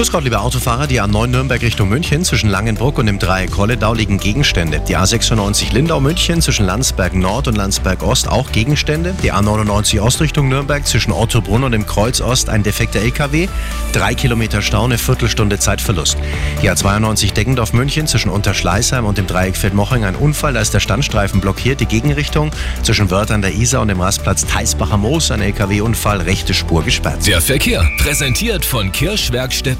Grüß Gott, liebe Autofahrer. Die A9 Nürnberg Richtung München zwischen Langenbruck und dem Dreieck Holledau liegen Gegenstände. Die A96 Lindau München zwischen Landsberg Nord und Landsberg Ost auch Gegenstände. Die A99 Ost Richtung Nürnberg zwischen Ottobrunn und dem Kreuz Ost ein defekter LKW. Drei Kilometer Stau, eine Viertelstunde Zeitverlust. Die A92 Deggendorf München zwischen Unterschleißheim und dem Dreieck Feldmoching ein Unfall. Da ist der Standstreifen blockiert. Die Gegenrichtung zwischen Wörth an der Isar und dem Rastplatz Theisbacher Moos ein LKW-Unfall. Rechte Spur gesperrt. Der Verkehr präsentiert von Kirschwerkstätten